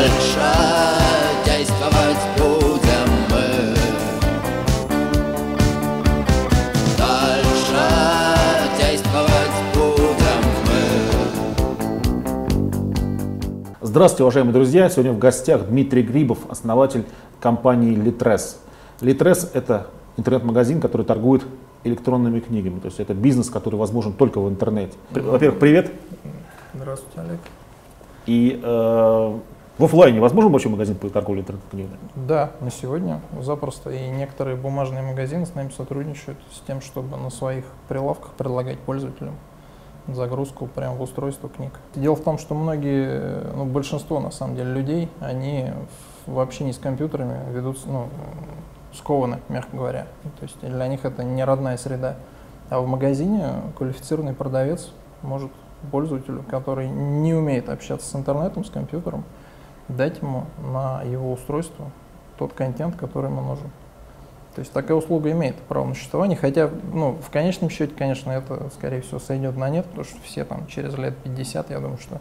Дальше действовать будем мы Дальше действовать будем мы Здравствуйте, уважаемые друзья! Сегодня в гостях Дмитрий Грибов, основатель компании Litres. Litres – это интернет-магазин, который торгует электронными книгами. То есть это бизнес, который возможен только в интернете. Во-первых, привет. Здравствуйте, Олег. И э, в офлайне возможен вообще магазин по торговле интернет-книгами? Да, на сегодня запросто. И некоторые бумажные магазины с нами сотрудничают с тем, чтобы на своих прилавках предлагать пользователям загрузку прямо в устройство книг. Дело в том, что многие, ну, большинство на самом деле людей, они в в общении с компьютерами ведут, ну, скованы, мягко говоря. То есть для них это не родная среда. А в магазине квалифицированный продавец может пользователю, который не умеет общаться с интернетом, с компьютером, дать ему на его устройство тот контент, который ему нужен. То есть такая услуга имеет право на существование, хотя ну, в конечном счете, конечно, это, скорее всего, сойдет на нет, потому что все там через лет 50, я думаю, что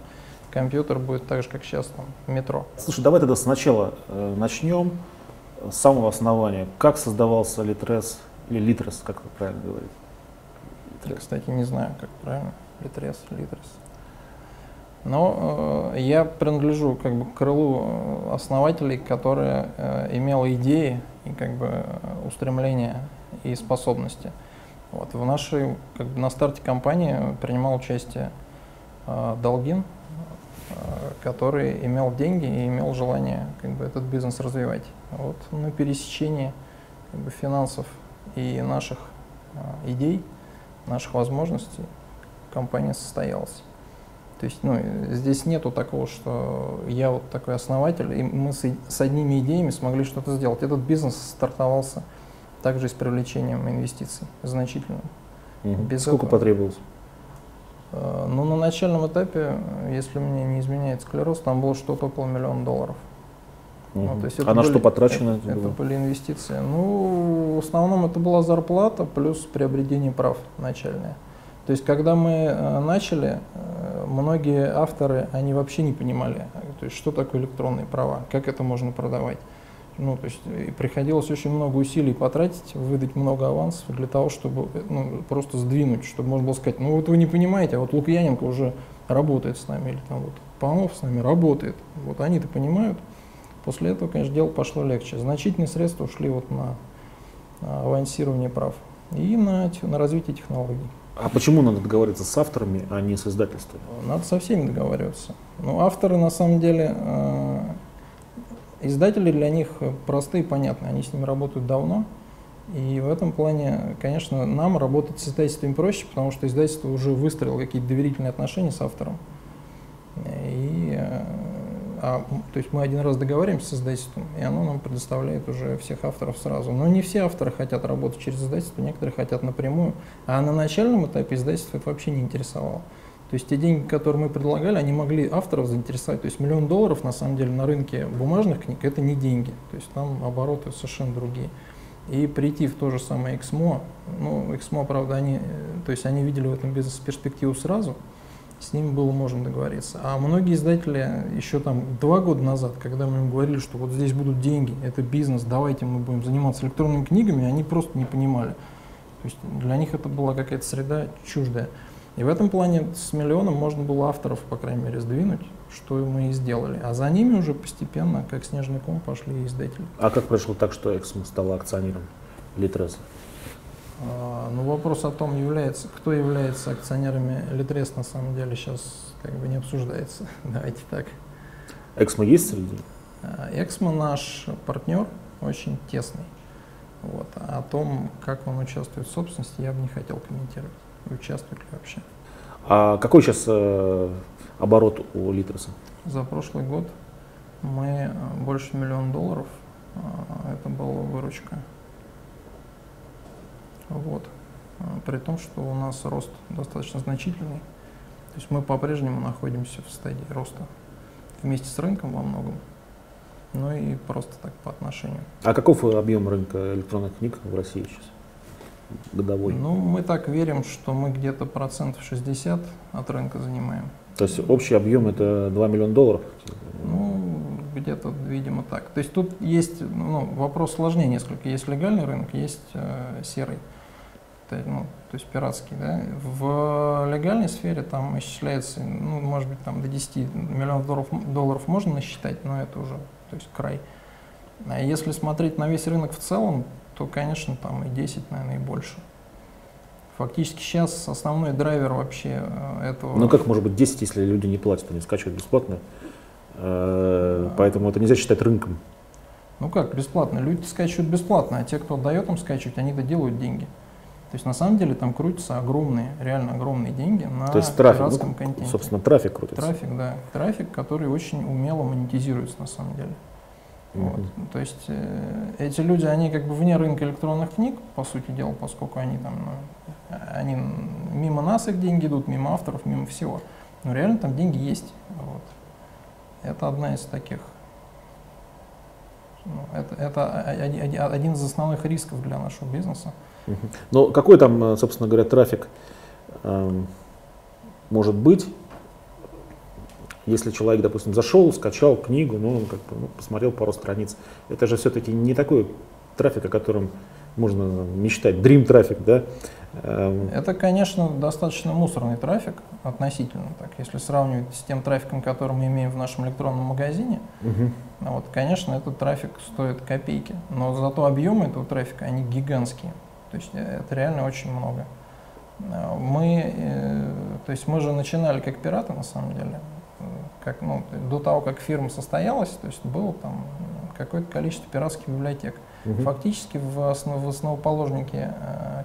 компьютер будет так же, как сейчас там, в метро. Слушай, давай тогда сначала э, начнем с самого основания. Как создавался Litres или Litres, как это правильно говорить? Я, кстати, не знаю, как правильно, Литрес, Литрес. Но э, я принадлежу как бы к крылу э, основателей, которые э, имел идеи и как бы э, устремления и способности. Вот. В нашей, как бы на старте компании принимал участие э, Долгин, э, который имел деньги и имел желание как бы, этот бизнес развивать. Вот на пересечении как бы, финансов и наших э, идей, наших возможностей компания состоялась. То есть, ну, здесь нету такого, что я вот такой основатель, и мы с, с одними идеями смогли что-то сделать. Этот бизнес стартовался также и с привлечением инвестиций значительным. Мгм. Без Сколько этого. потребовалось? Э, Ну, на начальном этапе, если мне не изменяет склероз, там было что-то около миллиона долларов. Ну, Мгм. то есть а это на были- что потрачено? Это, это это были инвестиции. Ну, в основном это была зарплата плюс приобретение прав начальное. То есть, когда мы э, начали, э, многие авторы, они вообще не понимали, то есть, что такое электронные права, как это можно продавать. Ну, то есть, приходилось очень много усилий потратить, выдать много авансов для того, чтобы ну, просто сдвинуть, чтобы можно было сказать, ну вот вы не понимаете, а вот Лукьяненко уже работает с нами, или там вот Панов с нами работает. Вот они-то понимают. После этого, конечно, дело пошло легче. Значительные средства ушли вот на а, авансирование прав и на, на развитие технологий. А почему надо договариваться с авторами, а не с издательствами? Надо со всеми договариваться. Ну, авторы, на самом деле, э, издатели для них простые и понятны. Они с ними работают давно. И в этом плане, конечно, нам работать с издательствами проще, потому что издательство уже выстроило какие-то доверительные отношения с автором. И, а, то есть мы один раз договариваемся с издательством, и оно нам предоставляет уже всех авторов сразу. Но не все авторы хотят работать через издательство, некоторые хотят напрямую. А на начальном этапе издательство это вообще не интересовало. То есть те деньги, которые мы предлагали, они могли авторов заинтересовать. То есть миллион долларов на самом деле на рынке бумажных книг это не деньги. То есть там обороты совершенно другие. И прийти в то же самое Эксмо, ну, Эксмо, правда, они, э, то есть они видели в этом бизнес перспективу сразу, с ними было можно договориться. А многие издатели еще там два года назад, когда мы им говорили, что вот здесь будут деньги, это бизнес, давайте мы будем заниматься электронными книгами, они просто не понимали. То есть для них это была какая-то среда чуждая. И в этом плане с миллионом можно было авторов, по крайней мере, сдвинуть, что мы и сделали. А за ними уже постепенно, как снежный ком, пошли издатели. А как произошло так, что Эксмо стала акционером Литреса? А, Ну, вопрос о том, является, кто является акционерами Литрес, на самом деле, сейчас как бы не обсуждается. Давайте так. Эксмо есть среди? А, Эксмо наш партнер, очень тесный. Вот. А о том, как он участвует в собственности, я бы не хотел комментировать. Участвует ли вообще. А какой сейчас э, оборот у Литреса? За прошлый год мы э, больше миллиона долларов, а, это была выручка. Вот. А, При том, что у нас рост достаточно значительный. То есть мы по-прежнему находимся в стадии роста вместе с рынком во многом, ну и просто так по отношению. А каков объем рынка электронных книг в России сейчас? Годовой. Ну, мы так верим, что мы где-то процентов 60 от рынка занимаем. То есть общий объем это 2 миллиона долларов? Ну, где-то, видимо, так. То есть тут есть ну, вопрос сложнее несколько. Есть легальный рынок, есть э, серый, ну, то есть пиратский. Да? В легальной сфере там исчисляется, ну, может быть, там до 10 миллионов долларов, долларов можно насчитать, но это уже то есть край. А если смотреть на весь рынок в целом, то, конечно, там и 10, наверное, и больше. Фактически сейчас основной драйвер вообще э, этого... Ну как может быть 10, если люди не платят, они скачивают бесплатно? Э, Поэтому это нельзя считать рынком. Ну как, бесплатно? Люди скачивают бесплатно, а те, кто дает им скачивать, они доделают деньги. То есть на самом деле там крутятся огромные, реально огромные деньги на То есть трафик, пиратском ну, контенте. собственно, трафик крутится. Трафик, да. Трафик, который очень умело монетизируется на самом деле. Вот. То есть э, эти люди, они как бы вне рынка электронных книг, по сути дела, поскольку они там, ну, они мимо нас их деньги идут, мимо авторов, мимо всего. Но реально там деньги есть. Вот. Это одна из таких. ну, это это один из основных рисков для нашего бизнеса. Но какой там, э, собственно говоря, трафик эм, может быть, если человек, допустим, зашел, скачал книгу, ну, он как бы, ну, посмотрел пару страниц. Это же все-таки не такой трафик, о котором можно мечтать, dream трафик, да? Эм, Это, конечно, достаточно мусорный трафик относительно, так, если сравнивать с тем трафиком, который мы имеем в нашем электронном магазине. Ну Вот, конечно, этот трафик стоит копейки, но зато объемы этого трафика, они гигантские. То есть э, это реально очень много. Э, Мы, э, то есть мы же начинали как пираты на самом деле. Как, ну, до того, как фирма состоялась, то есть было там какое-то количество пиратских библиотек. Мгм. Фактически в, основ, в основоположники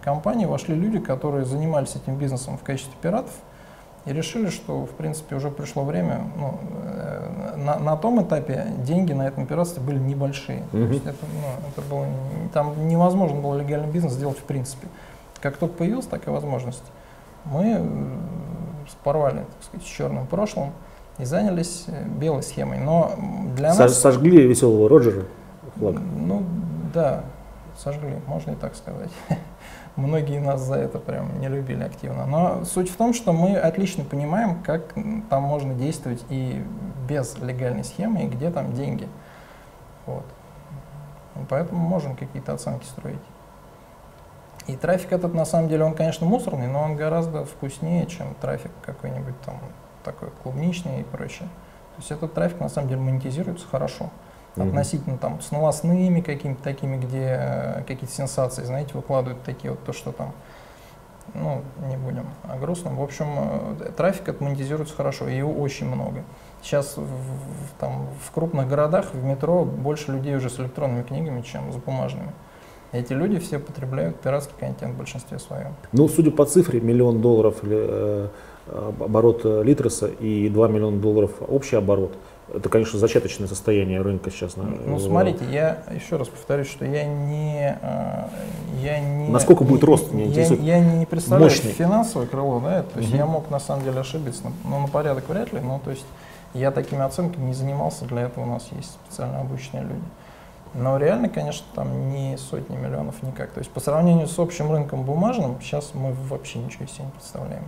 компании вошли люди, которые занимались этим бизнесом в качестве пиратов и решили, что в принципе уже пришло время. Ну, на, на том этапе деньги на этом пиратстве были небольшие. То Мгм. есть это, ну, это было, там невозможно было легальный бизнес сделать в принципе. Как только появилась такая возможность, мы э, порвали, так сказать, с черным прошлым и занялись э, белой схемой. Но для Сож- нас... Сожгли веселого Роджера флаг. Ну, да, сожгли, можно и так сказать. Многие нас за это прям не любили активно. Но суть в том, что мы отлично понимаем, как там можно действовать и без легальной схемы, и где там деньги. Вот. Поэтому можем какие-то оценки строить. И трафик этот, на самом деле, он, конечно, мусорный, но он гораздо вкуснее, чем трафик какой-нибудь там такой клубничный и прочее. То есть этот трафик, на самом деле, монетизируется хорошо относительно там с новостными какими-то такими, где э, какие-то сенсации, знаете, выкладывают такие вот то, что там, ну, не будем о грустном. В общем, э, трафик это монетизируется хорошо, и его очень много. Сейчас в, там, в крупных городах, в метро больше людей уже с электронными книгами, чем с бумажными. Эти люди все потребляют пиратский контент в большинстве своем. Ну, судя по цифре, миллион долларов э, об- оборот э, Литроса и 2 миллиона долларов общий оборот. Это, конечно, зачаточное состояние рынка сейчас. Ну, в- смотрите, я еще раз повторюсь, что я не, э, я не... Насколько будет рост, меня я, интересует. я не представляю Мощный. финансовое крыло, да, то есть Мгм. я мог на самом деле ошибиться, но на порядок вряд ли, но то есть я такими оценками не занимался, для этого у нас есть специально обученные люди. Но реально, конечно, там не сотни миллионов никак. То есть по сравнению с общим рынком бумажным, сейчас мы вообще ничего из себя не представляем.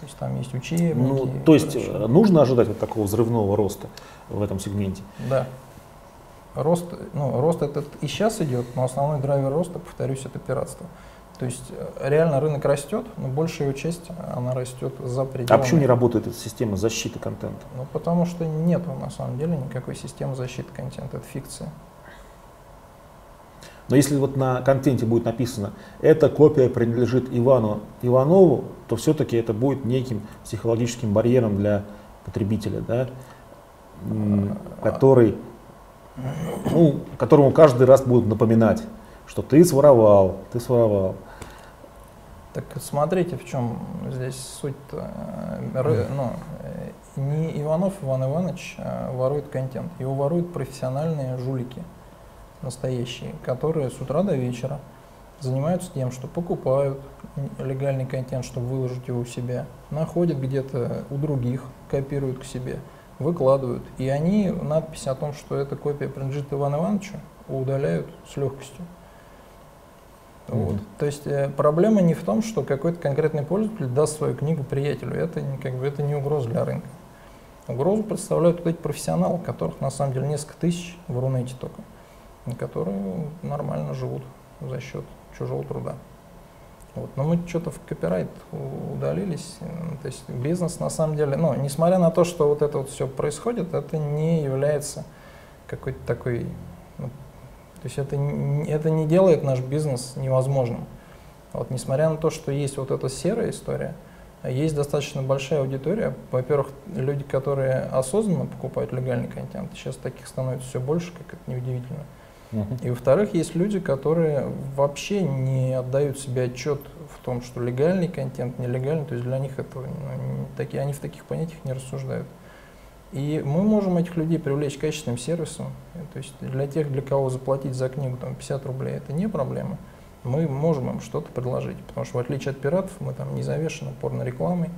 То есть там есть учебники. Ну, то есть прочее. э, нужно ожидать вот такого взрывного роста в этом сегменте. Да. Рост, ну, рост этот и сейчас идет, но основной драйвер роста, повторюсь, это пиратство. То есть э, реально рынок растет, но большая его часть, она растет за пределами. А почему не работает эта система защиты контента? Ну, потому что нет на самом деле никакой системы защиты контента, это фикция. Но если вот на контенте будет написано, эта копия принадлежит Ивану Иванову, то все-таки это будет неким психологическим барьером для потребителя, да, м, который, ну, которому каждый раз будут напоминать, что ты своровал, ты своровал. Так смотрите, в чем здесь суть-то. Э, Ну, э, не Иванов Иван Иванович э, ворует контент, его воруют профессиональные жулики, настоящие, которые с утра до вечера занимаются тем, что покупают легальный контент, чтобы выложить его у себя, находят где-то у других, копируют к себе, выкладывают. И они надпись о том, что эта копия принадлежит Ивану Ивановичу, удаляют с легкостью. Вот. Мгм. То есть э, проблема не в том, что какой-то конкретный пользователь даст свою книгу приятелю. Это как бы, это не угроза для рынка. Угрозу представляют вот эти профессионалы, которых на самом деле несколько тысяч в Рунете только, которые нормально живут за счет чужого труда. Вот. Но мы что-то в копирайт удалились. То есть бизнес на самом деле, ну, несмотря на то, что вот это вот все происходит, это не является какой-то такой, то есть это, это не делает наш бизнес невозможным. Вот, несмотря на то, что есть вот эта серая история, есть достаточно большая аудитория. Во-первых, люди, которые осознанно покупают легальный контент, сейчас таких становится все больше, как это неудивительно. И во-вторых, есть люди, которые вообще не отдают себе отчет в том, что легальный контент, нелегальный, то есть для них это, ну, такие, они в таких понятиях не рассуждают. И мы можем этих людей привлечь качественным сервисом. То есть для тех, для кого заплатить за книгу там, 50 рублей, это не проблема. Мы можем им что-то предложить, потому что в отличие от пиратов, мы там не завешены порно рекламой.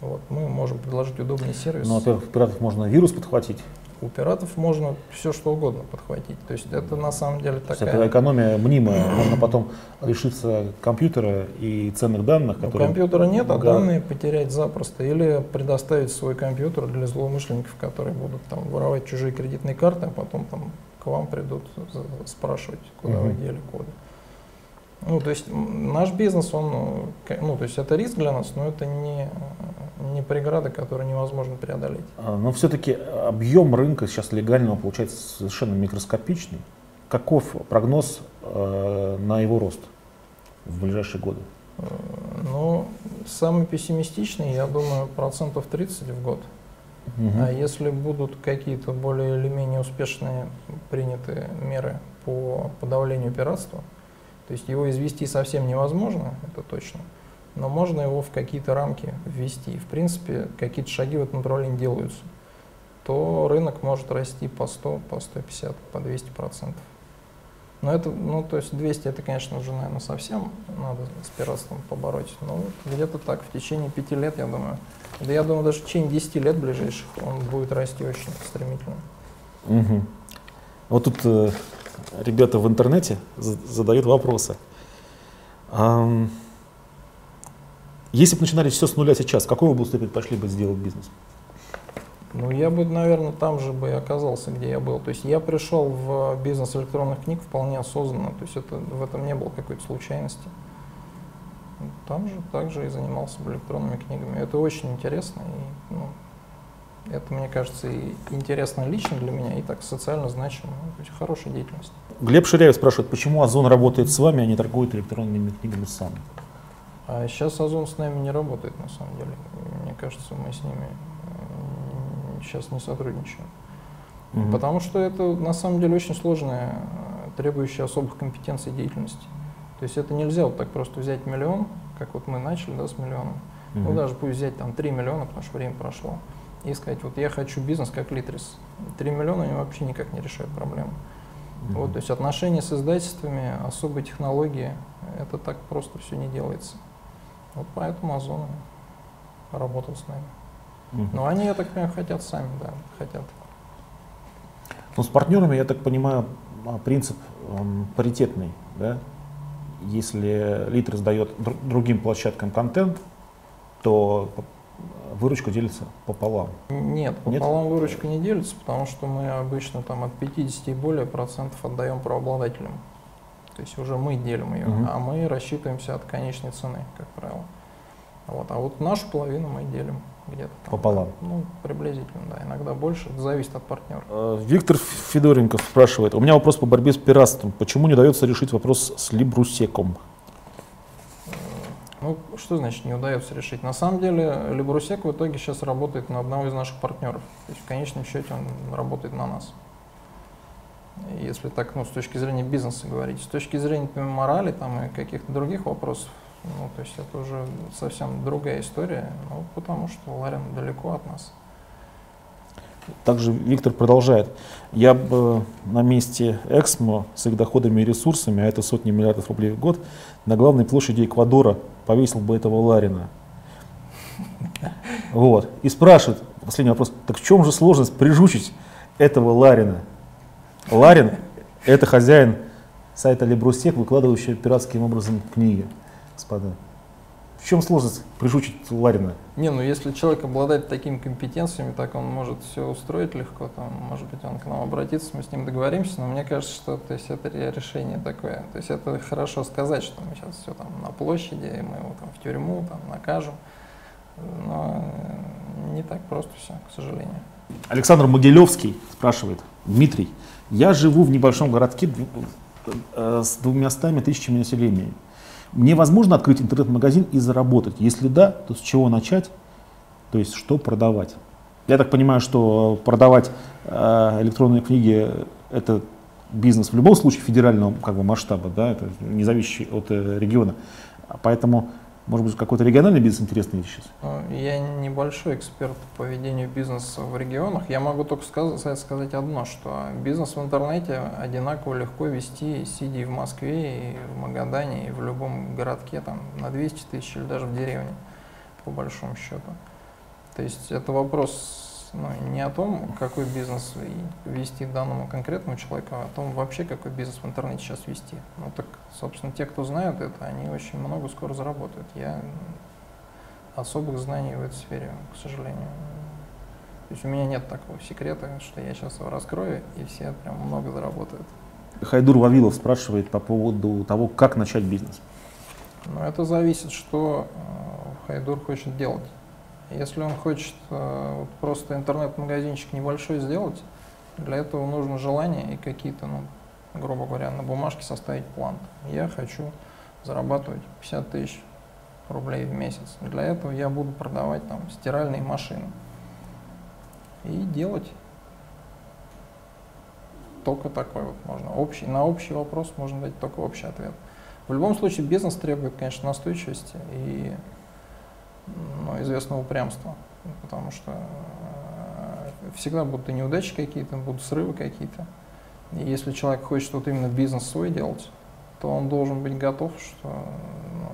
Вот, мы можем предложить удобный сервис. Но, во-первых, пиратов можно вирус подхватить у пиратов можно все что угодно подхватить. То есть это на самом деле такая... Это экономия мнимая. Можно потом лишиться компьютера и ценных данных, ну, которые... компьютера нет, а данные потерять запросто. Или предоставить свой компьютер для злоумышленников, которые будут там воровать чужие кредитные карты, а потом там к вам придут спрашивать, куда угу. вы дели коды. Ну, то есть наш бизнес, он, ну, то есть это риск для нас, но это не, не преграда, которую невозможно преодолеть. А, но все-таки объем рынка сейчас легального получается совершенно микроскопичный. Каков прогноз э, на его рост в ближайшие годы? Э, ну, самый пессимистичный, я думаю, процентов 30 в год. Угу. А если будут какие-то более или менее успешные приняты меры по подавлению пиратства, то есть его извести совсем невозможно, это точно, но можно его в какие-то рамки ввести. В принципе, какие-то шаги в этом направлении делаются. То рынок может расти по 100, по 150, по 200 процентов. Но это, ну, то есть 200 это, конечно же, наверное, совсем надо с пиратством побороть. Но вот где-то так, в течение пяти лет, я думаю, да я думаю, даже в течение 10 лет ближайших он будет расти очень стремительно. Угу. Вот тут э, ребята в интернете задают вопросы. Если бы начинали все с нуля сейчас, какой области предпочли бы сделать бизнес? Ну, я бы, наверное, там же бы и оказался, где я был. То есть я пришел в бизнес электронных книг вполне осознанно. То есть это, в этом не было какой-то случайности. Там же также и занимался бы электронными книгами. Это очень интересно. И, ну, это, мне кажется, и интересно лично для меня, и так социально значимо. То есть хорошая деятельность. Глеб Ширяев спрашивает, почему Озон работает с вами, а не торгует электронными книгами сам? А сейчас Озон с нами не работает, на самом деле. Мне кажется, мы с ними сейчас не сотрудничаем. Угу. Потому что это, на самом деле, очень сложная, требующая особых компетенций деятельности. То есть это нельзя вот так просто взять миллион, как вот мы начали, да, с миллионом. Угу. Ну, даже пусть взять там 3 миллиона, потому что время прошло и сказать, вот я хочу бизнес как Литрис. 3 миллиона они вообще никак не решают проблему. Mm-hmm. Вот, то есть отношения с издательствами, особые технологии, это так просто все не делается. Вот поэтому Озон работал с нами. Mm-hmm. Но они, я так понимаю, хотят сами, да, хотят. Ну, с партнерами, я так понимаю, а, принцип эм, паритетный, да? Если Литрис дает др- другим площадкам контент, то выручка делится пополам? Нет, пополам Нет? выручка не делится, потому что мы обычно там от 50 и более процентов отдаем правообладателям. То есть уже мы делим ее, угу. а мы рассчитываемся от конечной цены, как правило. Вот. А вот нашу половину мы делим где-то там. Пополам? Ну, приблизительно, да. Иногда больше, это зависит от партнера. Э, Виктор Федоренков спрашивает, у меня вопрос по борьбе с пиратством. Почему не удается решить вопрос с Либрусеком? Ну, что значит не удается решить? На самом деле, Либрусек в итоге сейчас работает на одного из наших партнеров. То есть в конечном счете он работает на нас. Если так, ну, с точки зрения бизнеса говорить. С точки зрения например, морали там, и каких-то других вопросов, ну, то есть это уже совсем другая история, ну, потому что Ларин далеко от нас. Также Виктор продолжает. Я бы на месте Эксмо с их доходами и ресурсами, а это сотни миллиардов рублей в год, на главной площади Эквадора повесил бы этого Ларина. Вот. И спрашивает, последний вопрос, так в чем же сложность прижучить этого Ларина? Ларин – это хозяин сайта Лебрусек, выкладывающий пиратским образом книги, господа. В чем сложность пришучить Ларина? Не, ну если человек обладает такими компетенциями, так он может все устроить легко, там, может быть, он к нам обратится, мы с ним договоримся, но мне кажется, что то есть, это решение такое. То есть это хорошо сказать, что мы сейчас все там на площади, и мы его там в тюрьму там накажем, но не так просто все, к сожалению. Александр Могилевский спрашивает, Дмитрий, я живу в небольшом городке э, с двумястами тысячами населения. Мне возможно открыть интернет-магазин и заработать? Если да, то с чего начать? То есть что продавать? Я так понимаю, что продавать э, электронные книги это бизнес в любом случае федерального как бы, масштаба, да, это не от э, региона. Поэтому может быть, какой-то региональный бизнес интересный сейчас? Ну, я небольшой эксперт по ведению бизнеса в регионах. Я могу только сказать, сказать одно, что бизнес в интернете одинаково легко вести, сидя и в Москве, и в Магадане, и в любом городке, там, на 200 тысяч или даже в деревне, по большому счету. То есть это вопрос ну, не о том, какой бизнес вести данному конкретному человеку, а о том вообще, какой бизнес в интернете сейчас вести. Ну так, собственно, те, кто знают это, они очень много скоро заработают. Я особых знаний в этой сфере, к сожалению. То есть у меня нет такого секрета, что я сейчас его раскрою, и все прям много заработают. Хайдур Вавилов спрашивает по поводу того, как начать бизнес. Ну, это зависит, что э, Хайдур хочет делать. Если он хочет э, просто интернет-магазинчик небольшой сделать, для этого нужно желание и какие-то, ну, грубо говоря, на бумажке составить план. Я хочу зарабатывать 50 тысяч рублей в месяц. Для этого я буду продавать там стиральные машины. И делать только такой вот можно. Общий, на общий вопрос можно дать только общий ответ. В любом случае бизнес требует, конечно, настойчивости и ну, известного упрямства, потому что э, всегда будут и неудачи какие-то, будут срывы какие-то. И если человек хочет вот именно бизнес свой делать, то он должен быть готов, что ну,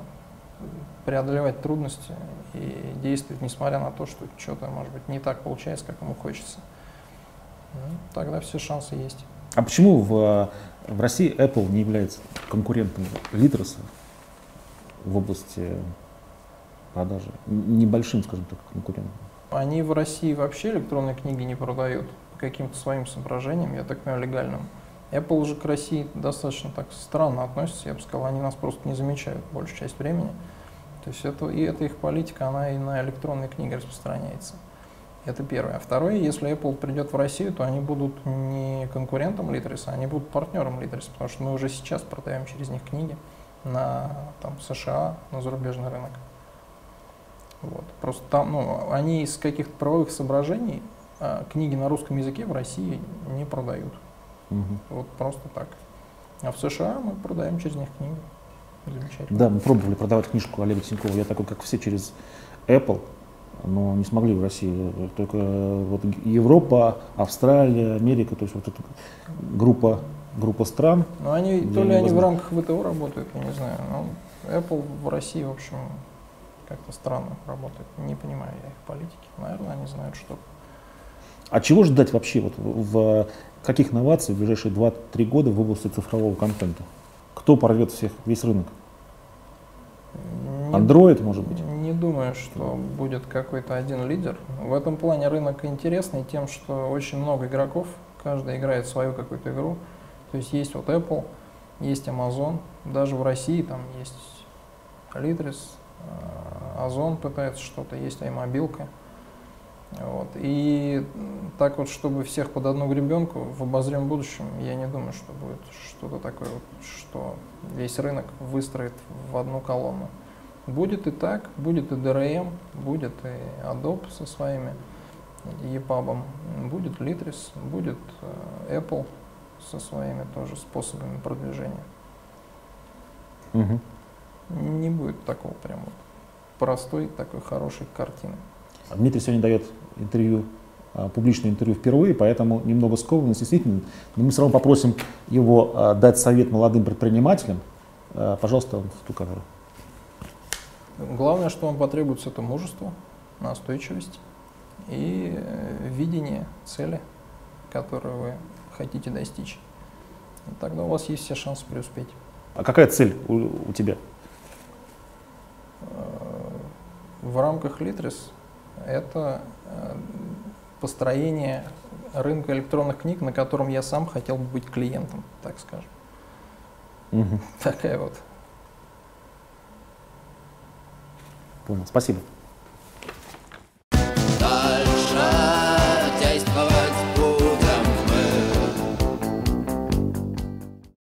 преодолевать трудности и действовать, несмотря на то, что что-то, может быть, не так получается, как ему хочется. Ну, тогда все шансы есть. А почему в, в России Apple не является конкурентом Литроса в области продажи, небольшим, скажем так, конкурентом? Они в России вообще электронные книги не продают по каким-то своим соображениям, я так понимаю, легальным. Apple же к России достаточно так странно относится, я бы сказал, они нас просто не замечают большую часть времени. То есть это, и эта их политика, она и на электронные книги распространяется. Это первое. А второе, если Apple придет в Россию, то они будут не конкурентом Литрес, они будут партнером Литрес, потому что мы уже сейчас продаем через них книги на там, США, на зарубежный рынок. Вот. Просто там, ну, они из каких-то правовых соображений а, книги на русском языке в России не продают. Угу. Вот просто так. А в США мы продаем через них книги. Замечательно. Да, мы пробовали продавать книжку Олега Тинькова, я такой, как все, через Apple, но не смогли в России. Только вот Европа, Австралия, Америка, то есть вот эта группа, группа стран. Ну, они, то ли они в рамках ВТО работают, я не знаю. Но Apple в России, в общем, как-то странно работает. Не понимаю я их политики. Наверное, они знают что. А чего ждать вообще вот в каких новаций в ближайшие 2-3 года в области цифрового контента? Кто порвет всех, весь рынок? Android, может быть? Не думаю, что будет какой-то один лидер. В этом плане рынок интересный тем, что очень много игроков, каждый играет свою какую-то игру. То есть есть вот Apple, есть Amazon, даже в России там есть Litres, Озон пытается что-то, есть аймобилка. Вот. И так вот, чтобы всех под одну гребенку в обозримом будущем, я не думаю, что будет что-то такое, вот, что весь рынок выстроит в одну колонну. Будет и так, будет и DRM, будет и Adobe со своими EPUB, будет Litris, будет э, Apple со своими тоже способами продвижения. Угу не будет такого прям вот простой такой хорошей картины. Дмитрий сегодня дает интервью, а, публичное интервью впервые, поэтому немного скованность, действительно. Но мы все равно попросим его а, дать совет молодым предпринимателям. А, пожалуйста, в ту камеру. Главное, что вам потребуется, это мужество, настойчивость и э, видение цели, которую вы хотите достичь. И тогда у вас есть все шансы преуспеть. А какая цель у, у тебя? Э, в рамках Литрес это э, построение рынка электронных книг, на котором я сам хотел бы быть клиентом, так скажем. Мгм. Такая вот Понял. Спасибо.